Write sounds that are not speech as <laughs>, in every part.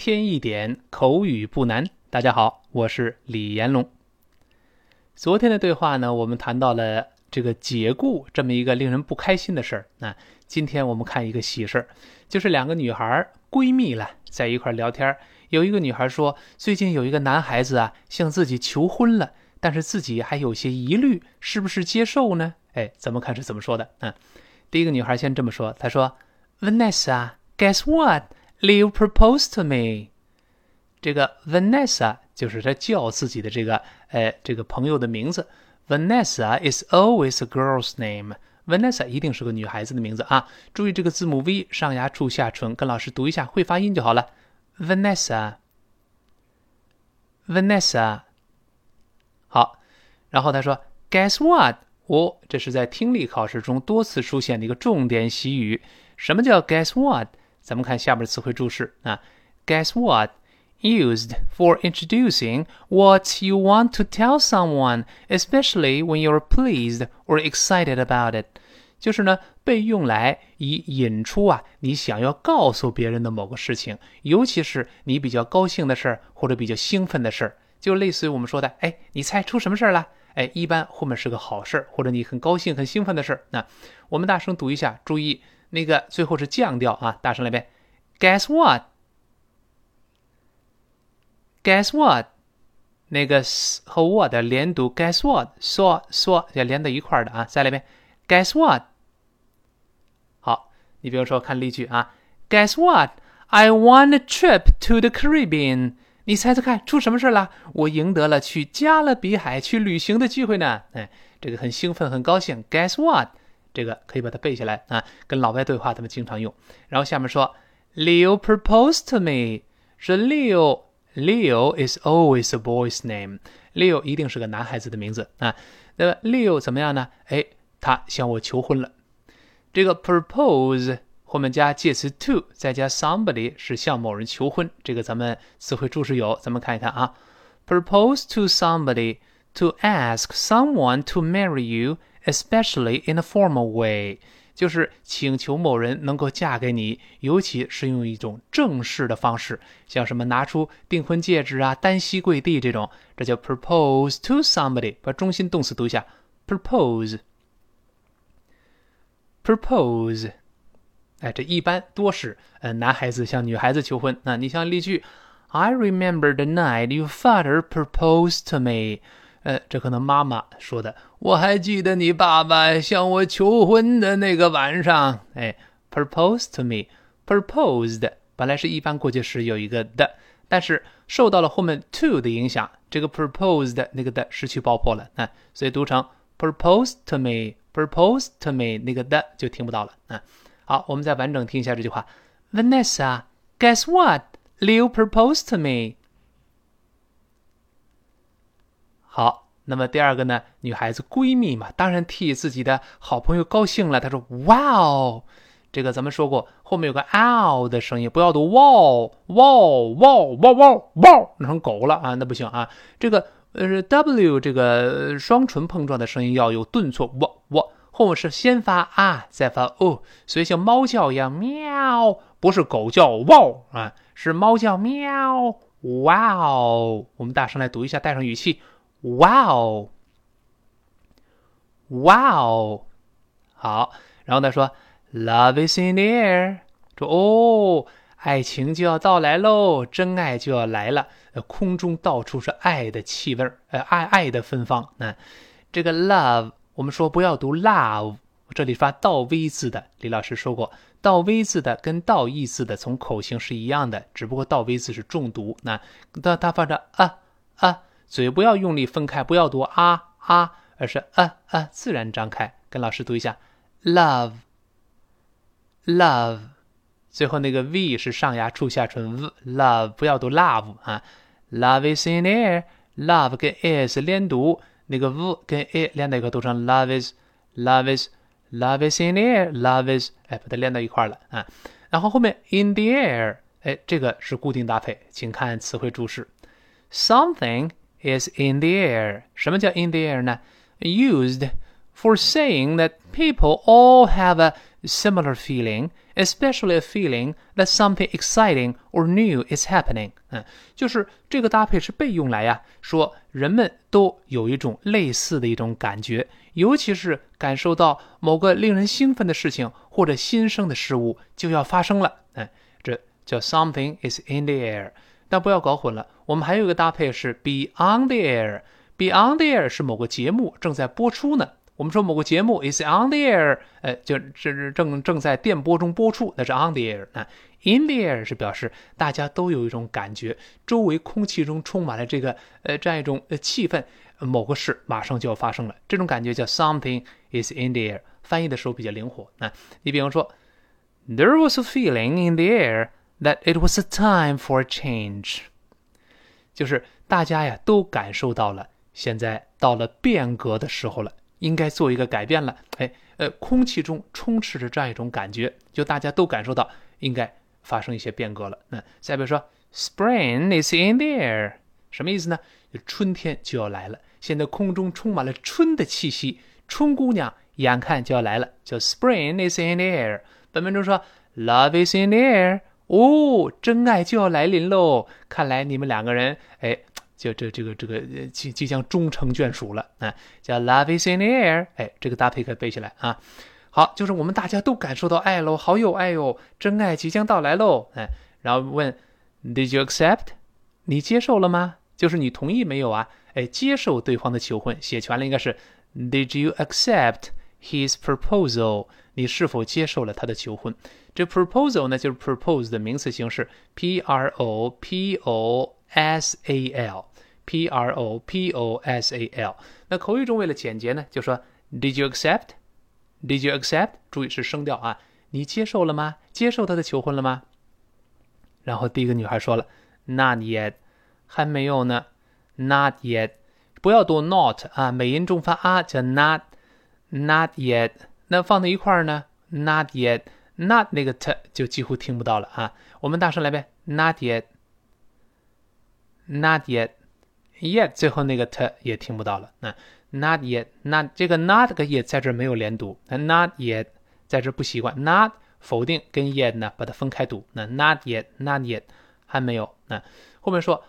添一点口语不难。大家好，我是李延龙。昨天的对话呢，我们谈到了这个解雇这么一个令人不开心的事儿。那今天我们看一个喜事儿，就是两个女孩闺蜜了，在一块聊天。有一个女孩说，最近有一个男孩子啊向自己求婚了，但是自己还有些疑虑，是不是接受呢？哎，咱们看是怎么说的啊？第一个女孩先这么说，她说：“Vanessa，guess what？” Leo proposed to me。这个 Vanessa 就是他叫自己的这个，呃，这个朋友的名字。Vanessa is always a girl's name。Vanessa 一定是个女孩子的名字啊！注意这个字母 V 上牙触下唇，跟老师读一下，会发音就好了。Vanessa，Vanessa。好，然后他说，Guess what？哦，这是在听力考试中多次出现的一个重点习语。什么叫 Guess what？咱们看下面的词汇注释啊，Guess what? Used for introducing what you want to tell someone, especially when you're pleased or excited about it，就是呢被用来以引出啊你想要告诉别人的某个事情，尤其是你比较高兴的事儿或者比较兴奋的事儿，就类似于我们说的，哎，你猜出什么事儿了？哎，一般后面是个好事儿，或者你很高兴、很兴奋的事儿。那我们大声读一下，注意。那个最后是降调啊，大声来一遍，Guess what？Guess what？那个和 what 连读，Guess what？说说要连到一块儿的啊，再来一遍，Guess what？好，你比如说看例句啊，Guess what？I won a trip to the Caribbean。你猜猜看，出什么事了？我赢得了去加勒比海去旅行的机会呢。哎，这个很兴奋，很高兴。Guess what？这个可以把它背下来啊，跟老外对话他们经常用。然后下面说，Leo proposed to me，说 Leo，Leo is always a boy's name，Leo 一定是个男孩子的名字啊。那么 Leo 怎么样呢？哎，他向我求婚了。这个 propose 后面加介词 to，再加 somebody 是向某人求婚。这个咱们词汇注释有，咱们看一看啊。Propose to somebody to ask someone to marry you。especially in a formal way，就是请求某人能够嫁给你，尤其是用一种正式的方式，像什么拿出订婚戒指啊、单膝跪地这种，这叫 propose to somebody。把中心动词读一下，propose，propose。哎，这一般多是呃男孩子向女孩子求婚。那你像例句，I remember the night your father proposed to me。 呃，这可能妈妈说的。我还记得你爸爸向我求婚的那个晚上。哎，propose to me，proposed 本来是一般过去时有一个的，但是受到了后面 to 的影响，这个 proposed 那个的失去爆破了啊，所以读成 propose to me，propose to me 那个的就听不到了啊。好，我们再完整听一下这句话：Vanessa，guess what？Leo proposed to me。好，那么第二个呢？女孩子闺蜜嘛，当然替自己的好朋友高兴了。她说：“哇哦，这个咱们说过，后面有个 ow 的声音，不要读哇哇哇哇哇哇，那成狗了啊，那不行啊。这个呃 w 这个双唇碰撞的声音要有顿挫，哇哇，后面是先发啊，再发哦，所以像猫叫一样喵，不是狗叫哇啊，是猫叫喵哇哦。我们大声来读一下，带上语气。Wow，wow，，好，然后他说，Love is in the air，说哦，爱情就要到来喽，真爱就要来了，呃，空中到处是爱的气味儿，呃，爱爱的芬芳。那这个 love，我们说不要读 love，这里发倒 v 字的，李老师说过，倒 v 字的跟倒 e 字的从口型是一样的，只不过倒 v 字是重读。那它它发着啊啊。嘴不要用力分开，不要读啊啊，而是啊啊自然张开。跟老师读一下，love，love，最后那个 v 是上牙触下唇，love 不要读 love 啊，love is in air，love 跟 is 连读，那个 v 跟 a 连到一块读成 love is，love is，love is in air，love is，哎，把它连到一块了啊。然后后面 in the air，哎，这个是固定搭配，请看词汇注释，something。is in the air. 什么叫 in the air 呢？Used for saying that people all have a similar feeling, especially a feeling that something exciting or new is happening。嗯，就是这个搭配是被用来呀，说人们都有一种类似的一种感觉，尤其是感受到某个令人兴奋的事情或者新生的事物就要发生了。嗯，这叫 something is in the air。但不要搞混了， 我们还有一个搭配是 be on the air。be on the air 是某个节目正在播出呢。我们说某个节目 is on the air，呃，就是正正在电波中播出，那是 on the air。那 in the air 是表示大家都有一种感觉，周围空气中充满了这个呃这样一种呃气氛，某个事马上就要发生了。这种感觉叫 something is in the air。翻译的时候比较灵活。那你比方说，There was a feeling in the air that it was a time for change，就是大家呀都感受到了。现在到了变革的时候了，应该做一个改变了。哎，呃，空气中充斥着这样一种感觉，就大家都感受到应该发生一些变革了。那再比如说，Spring is in the air，什么意思呢？就春天就要来了。现在空中充满了春的气息，春姑娘眼看就要来了，叫 Spring is in the air。本文中说，Love is in the air，哦，真爱就要来临喽。看来你们两个人，哎。就这这个这个即即将终成眷属了啊，叫 Love is in the air，哎，这个搭配可以背起来啊。好，就是我们大家都感受到爱喽，好有爱哟，真爱即将到来喽，哎，然后问 Did you accept？你接受了吗？就是你同意没有啊？哎，接受对方的求婚，写全了应该是 Did you accept his proposal？你是否接受了他的求婚？这 proposal 呢，就是 propose 的名词形式，P R O P O S A L。P R O P O S A L。那口语中为了简洁呢，就说 Did you accept? Did you accept? 注意是声调啊，你接受了吗？接受他的求婚了吗？然后第一个女孩说了，Not yet，还没有呢。Not yet，不要读 not 啊，美音重发啊，叫 not，not yet。那放在一块儿呢，not yet，not 那个 t 就几乎听不到了啊。我们大声来呗，Not yet，not yet。yet 最后那个 t 也听不到了。那 not yet，not 这个 not 跟 yet 在这没有连读。那 not yet 在这不习惯，not 否定跟 yet 呢把它分开读。那 not yet，not yet 还没有。那后面说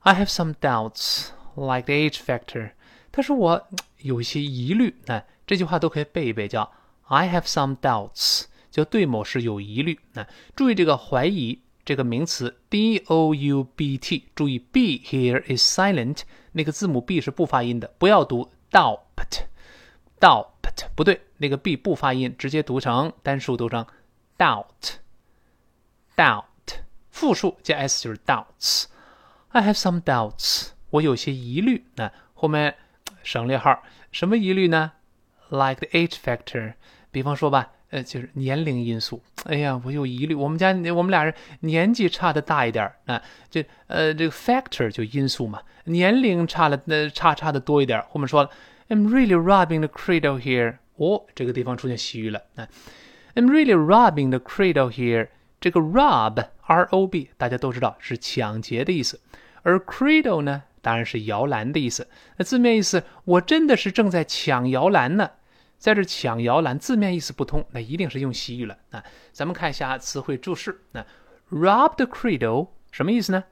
I have some doubts like the age factor。他说我有一些疑虑。那这句话都可以背一背，叫 I have some doubts，就对某事有疑虑。那注意这个怀疑。这个名词 d o u b t，注意 b here is silent，那个字母 b 是不发音的，不要读 doubt，doubt 不对，那个 b 不发音，直接读成单数读成 doubt，doubt，复数加 s 就是 doubts。I have some doubts，我有些疑虑。那后面省略号，什么疑虑呢？Like the age factor，比方说吧。呃，就是年龄因素。哎呀，我有疑虑。我们家我们俩人年纪差的大一点啊，这呃这个 factor 就因素嘛，年龄差了那差差的多一点。后面说了，I'm really robbing the cradle here。哦，这个地方出现习语了啊，I'm really robbing the cradle here。这个 rob，r o b，大家都知道是抢劫的意思，而 cradle 呢，当然是摇篮的意思。那字面意思，我真的是正在抢摇篮呢。在这抢摇篮，字面意思不通，那一定是用习语了啊！咱们看一下词汇注释。那 rob the cradle 什么意思呢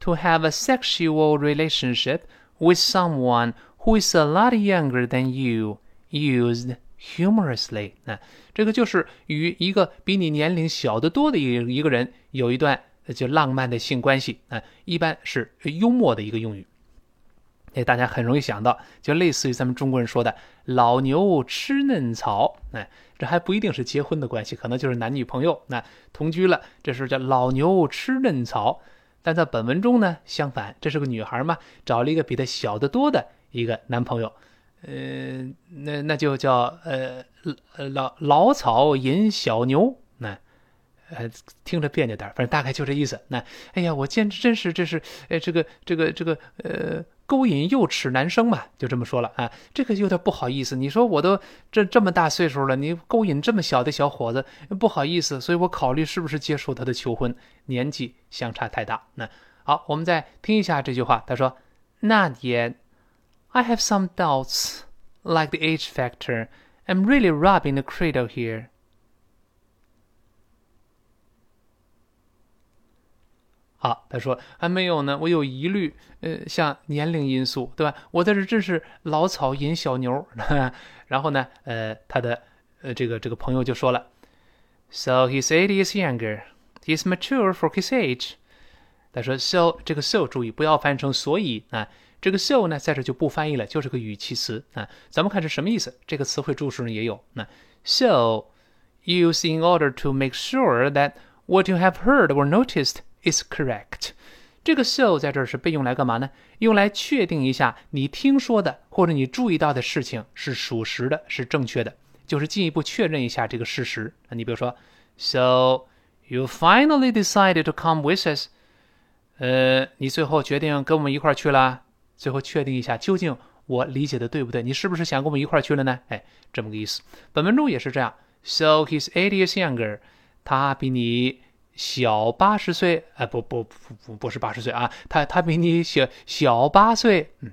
？To have a sexual relationship with someone who is a lot younger than you, used humorously。那这个就是与一个比你年龄小得多的一一个人有一段就浪漫的性关系啊，一般是幽默的一个用语。哎，大家很容易想到，就类似于咱们中国人说的“老牛吃嫩草”。哎，这还不一定是结婚的关系，可能就是男女朋友那同居了，这时候叫“老牛吃嫩草”。但在本文中呢，相反，这是个女孩嘛，找了一个比她小得多的一个男朋友。呃，那那就叫呃老老草引小牛。那呃听着别扭点，反正大概就这意思。那哎呀，我见真是这是哎这个这个这个呃。勾引幼齿男生嘛，就这么说了啊，这个有点不好意思。你说我都这这么大岁数了，你勾引这么小的小伙子，不好意思，所以我考虑是不是接受他的求婚，年纪相差太大。那好，我们再听一下这句话，他说那也 I have some doubts, like the age factor. I'm really robbing the cradle here.” 好，他说还没有呢，我有疑虑，呃，像年龄因素，对吧？我在这真是老草引小牛。然后呢，呃，他的呃这个这个朋友就说了，So he's eight years younger. He's mature for his age. 他说，so 这个 so 注意不要翻译成所以啊，这个 so 呢在这就不翻译了，就是个语气词啊。咱们看是什么意思？这个词汇注释呢也有。那 so use in order to make sure that what you have heard or noticed. Is correct。这个 so 在这儿是被用来干嘛呢？用来确定一下你听说的或者你注意到的事情是属实的，是正确的，就是进一步确认一下这个事实。那你比如说，So you finally decided to come with us。呃，你最后决定跟我们一块儿去了，最后确定一下究竟我理解的对不对？你是不是想跟我们一块儿去了呢？哎，这么个意思。本文中也是这样。So he's eight years younger。他比你。小八十岁，哎，不不不不不是八十岁啊，他他比你小小八岁，嗯，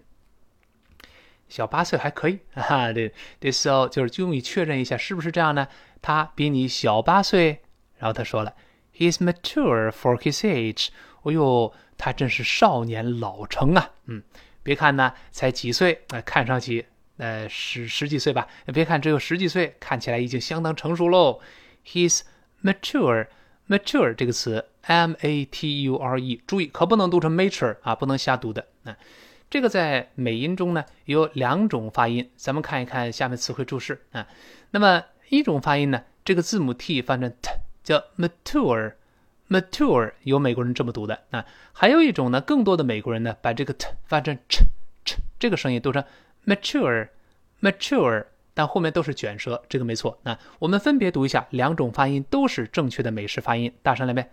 小八岁还可以啊。这这时候就是就用于确认一下是不是这样呢？他比你小八岁，然后他说了，He's mature for his age。哎呦，他真是少年老成啊。嗯，别看呢才几岁，呃，看上去呃十十几岁吧。别看只有十几岁，看起来已经相当成熟喽。He's mature。Mature 这个词，m a t u r e，注意可不能读成 mature 啊，不能瞎读的。啊，这个在美音中呢有两种发音，咱们看一看下面词汇注释啊。那么一种发音呢，这个字母 t 翻成 t，叫 mature，mature 有美国人这么读的啊。还有一种呢，更多的美国人呢把这个 t 翻成 ch ch，这个声音读成 mature，mature。但后面都是卷舌，这个没错。那我们分别读一下，两种发音都是正确的美式发音。大声来呗，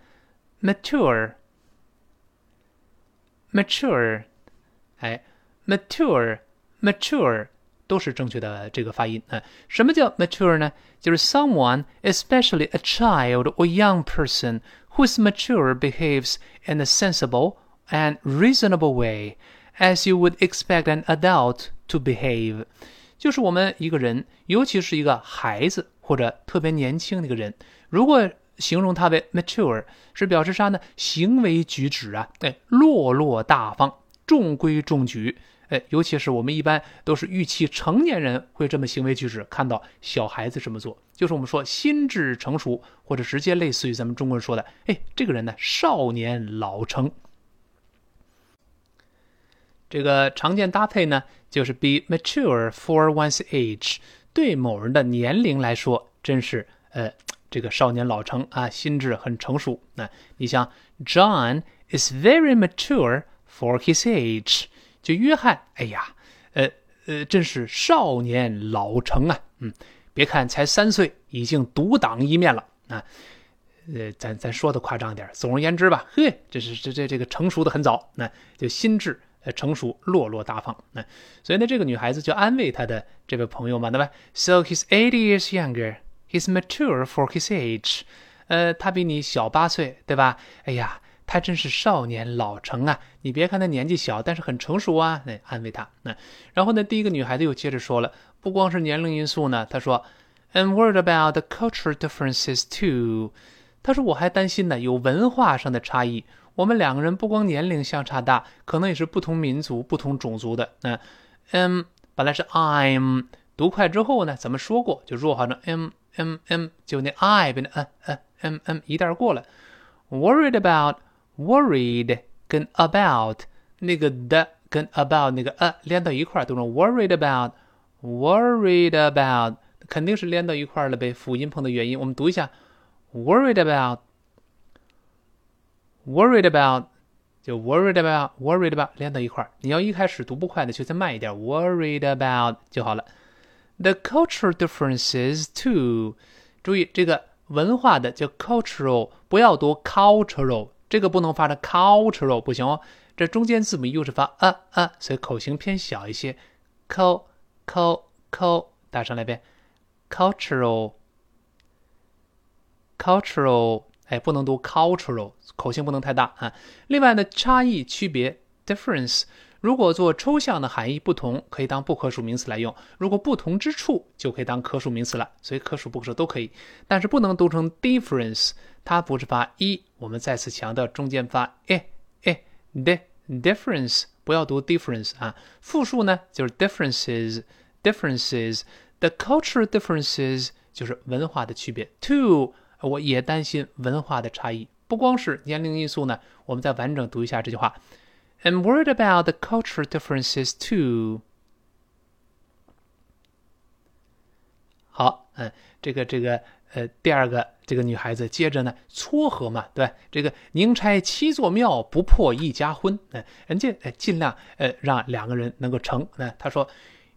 mature，mature，哎，mature，mature 都是正确的这个发音。啊，什么叫 mature 呢？就是 someone, especially a child or young person, who is mature behaves in a sensible and reasonable way, as you would expect an adult to behave. 就是我们一个人，尤其是一个孩子或者特别年轻的一个人，如果形容他为 mature，是表示啥呢？行为举止啊，哎，落落大方，中规中矩，哎，尤其是我们一般都是预期成年人会这么行为举止，看到小孩子这么做，就是我们说心智成熟，或者直接类似于咱们中国人说的，哎，这个人呢，少年老成。这个常见搭配呢，就是 be mature for one's age，对某人的年龄来说，真是呃，这个少年老成啊，心智很成熟。那你像 John is very mature for his age，就约翰，哎呀，呃呃，真是少年老成啊。嗯，别看才三岁，已经独当一面了啊。呃，咱咱说的夸张点，总而言之吧，嘿，这是这这这个成熟的很早，那就心智。呃成熟落落大方，那所以呢，这个女孩子就安慰她的这位朋友嘛，对吧？So he's eighty years younger. He's mature for his age. 呃，他比你小八岁，对吧？哎呀，他真是少年老成啊！你别看他年纪小，但是很成熟啊。那安慰他。那然后呢，第一个女孩子又接着说了，不光是年龄因素呢，她说，I'm worried about the cultural differences too. 她说我还担心呢，有文化上的差异。我们两个人不光年龄相差大，可能也是不同民族、不同种族的。嗯嗯，本来是 I'm 读快之后呢，咱们说过就弱化成 m m m，就那 I 变成 m m m 一带过了。Worried about worried 跟 about 那个的跟 about 那个 a 连到一块儿，读成 worried about worried about，肯定是连到一块儿了呗。辅音碰的原因，我们读一下 worried about。Worried about，就 worried about，worried about 连到一块儿。你要一开始读不快的，就再慢一点，worried about 就好了。The cultural differences too，注意这个文化的叫 cultural，不要读 cultural，这个不能发成 cultural，不行哦。这中间字母又是发啊啊，所以口型偏小一些。cul cul cul，打上来呗。cultural，cultural。哎，不能读 cultural，口型不能太大啊。另外呢，差异区别 difference，如果做抽象的含义不同，可以当不可数名词来用；如果不同之处，就可以当可数名词了。所以可数不可数都可以，但是不能读成 difference，它不是发一。我们再次强调，中间发 e e d difference，不要读 difference 啊。复数呢就是 differences，differences。The cultural differences 就是文化的区别。Two，我也担心文化的差异，不光是年龄因素呢。我们再完整读一下这句话。I'm worried about the cultural differences too。好，嗯，这个这个呃，第二个这个女孩子接着呢撮合嘛，对？这个宁拆七座庙，不破一家婚。嗯，人家呃尽量呃让两个人能够成。那他说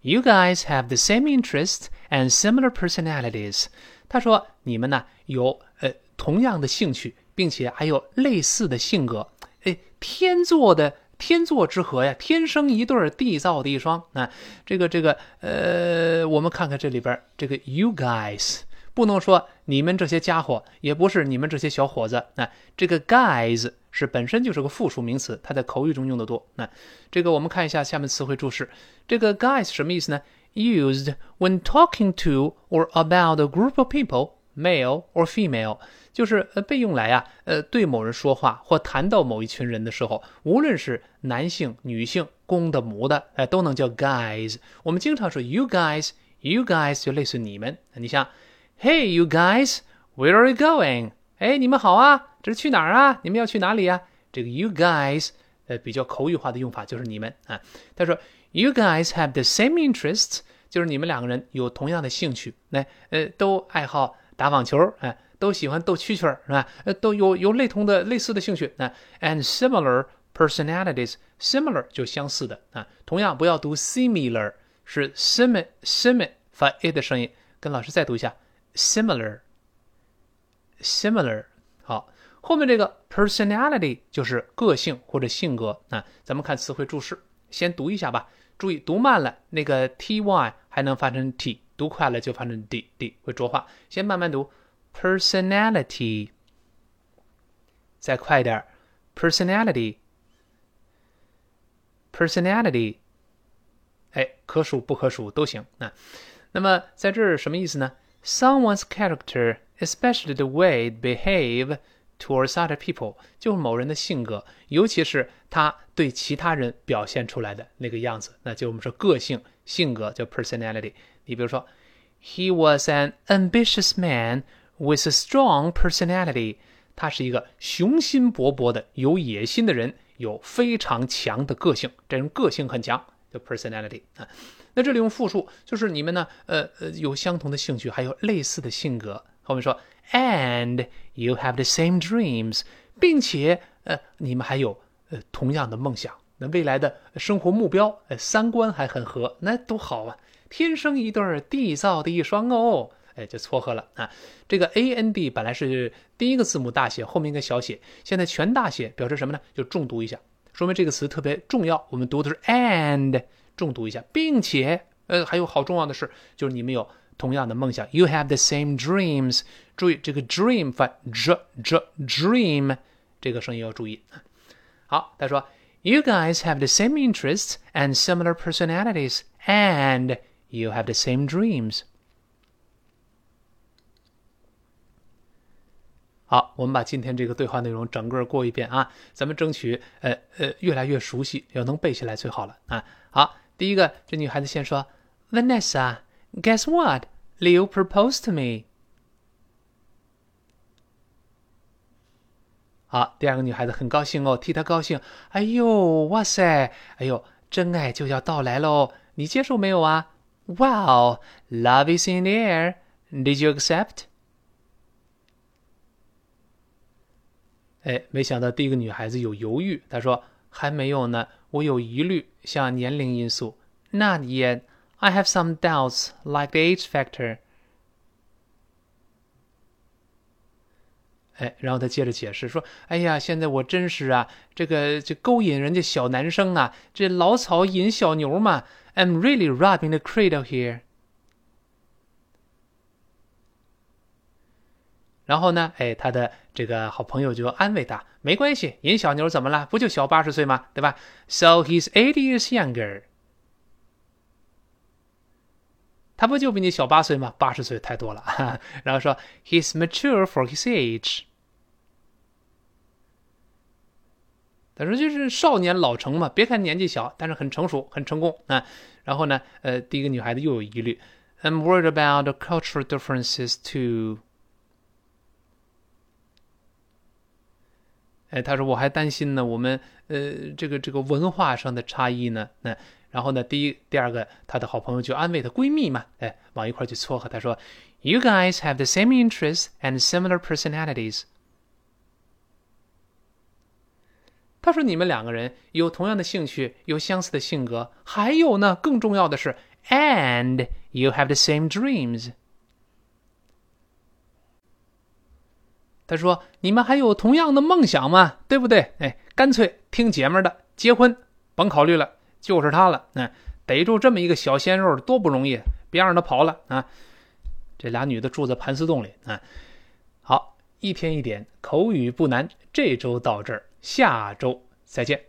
，You guys have the same interests and similar personalities。他说你们呢有呃同样的兴趣，并且还有类似的性格。哎，天作的。天作之合呀，天生一对儿，地造的一双啊！这个这个呃，我们看看这里边这个 you guys，不能说你们这些家伙，也不是你们这些小伙子啊。这个 guys 是本身就是个复数名词，它在口语中用的多。那这个我们看一下下面词汇注释，这个 guys 什么意思呢？Used when talking to or about a group of people, male or female. 就是呃被用来啊呃对某人说话或谈到某一群人的时候，无论是男性、女性、公的、母的，哎都能叫 guys。我们经常说 you guys，you guys 就类似你们。你像，Hey you guys，where are you going？哎你们好啊，这是去哪儿啊？你们要去哪里呀？这个 you guys，呃比较口语化的用法就是你们啊。他说 you guys have the same interests，就是你们两个人有同样的兴趣，那呃都爱好打网球，哎。都喜欢斗蛐蛐儿是吧？呃，都有有类同的类似的兴趣啊。And similar personalities，similar 就相似的啊。同样不要读 similar，是 sim sim 发 a 的声音。跟老师再读一下 similar similar。好，后面这个 personality 就是个性或者性格啊。咱们看词汇注释，先读一下吧。注意读慢了，那个 ty 还能发成 t，读快了就发成 d d 会浊化。先慢慢读。personality，再快点，personality，personality，哎，可数不可数都行啊。那么在这儿什么意思呢？Someone's character, especially the way they behave towards other people，就是某人的性格，尤其是他对其他人表现出来的那个样子，那就我们说个性、性格叫 personality。你比如说，He was an ambitious man。With a strong personality，他是一个雄心勃勃的、有野心的人，有非常强的个性。这人个性很强，叫 personality 啊。那这里用复数，就是你们呢，呃呃，有相同的兴趣，还有类似的性格。后面说，and you have the same dreams，并且呃，你们还有呃同样的梦想。那未来的生活目标，呃，三观还很合，那多好啊！天生一对儿，地造的一双哦。哎，就撮合了啊！这个 a n d 本来是第一个字母大写，后面应该小写，现在全大写，表示什么呢？就重读一下，说明这个词特别重要。我们读的是 and，重读一下，并且呃，还有好重要的事，就是你们有同样的梦想，you have the same dreams。注意这个 dream 发 j j dream，这个声音要注意。好，他说，you guys have the same interests and similar personalities，and you have the same dreams。好，我们把今天这个对话内容整个过一遍啊，咱们争取呃呃越来越熟悉，要能背下来最好了啊。好，第一个，这女孩子先说：“Vanessa，guess what？Leo proposed to me。”好，第二个女孩子很高兴哦，替他高兴。哎呦，哇塞，哎呦，真爱就要到来喽，你接受没有啊？Wow，love is in the air。Did you accept？哎，没想到第一个女孩子有犹豫，她说还没有呢，我有疑虑，像年龄因素。Not yet. I have some doubts, like the age factor. 哎，然后他接着解释说：“哎呀，现在我真是啊，这个这勾引人家小男生啊，这老草引小牛嘛。I'm really rubbing the cradle here.” 然后呢，哎，他的这个好朋友就安慰他，没关系，人小牛怎么了？不就小八十岁吗？对吧？So he's eight years younger。他不就比你小八岁吗？八十岁太多了。然后说，He's mature <laughs> for his age。 他说就是少年老成嘛，别看年纪小，但是很成熟，很成功啊。然后呢，呃，第一个女孩子又有疑虑，I'm worried about the cultural differences too。哎，他说我还担心呢，我们呃这个这个文化上的差异呢，那。然后呢，第一、第二个，她的好朋友就安慰她闺蜜嘛，哎，往一块去撮合。她说：“You guys have the same interests and similar personalities。”他说：“你们两个人有同样的兴趣，有相似的性格，还有呢，更重要的是，and you have the same dreams。”他说：“你们还有同样的梦想吗？对不对？哎，干脆听姐们的，结婚甭考虑了。”就是他了，嗯，逮住这么一个小鲜肉多不容易，别让他跑了啊！这俩女的住在盘丝洞里啊。好，一天一点口语不难，这周到这儿，下周再见。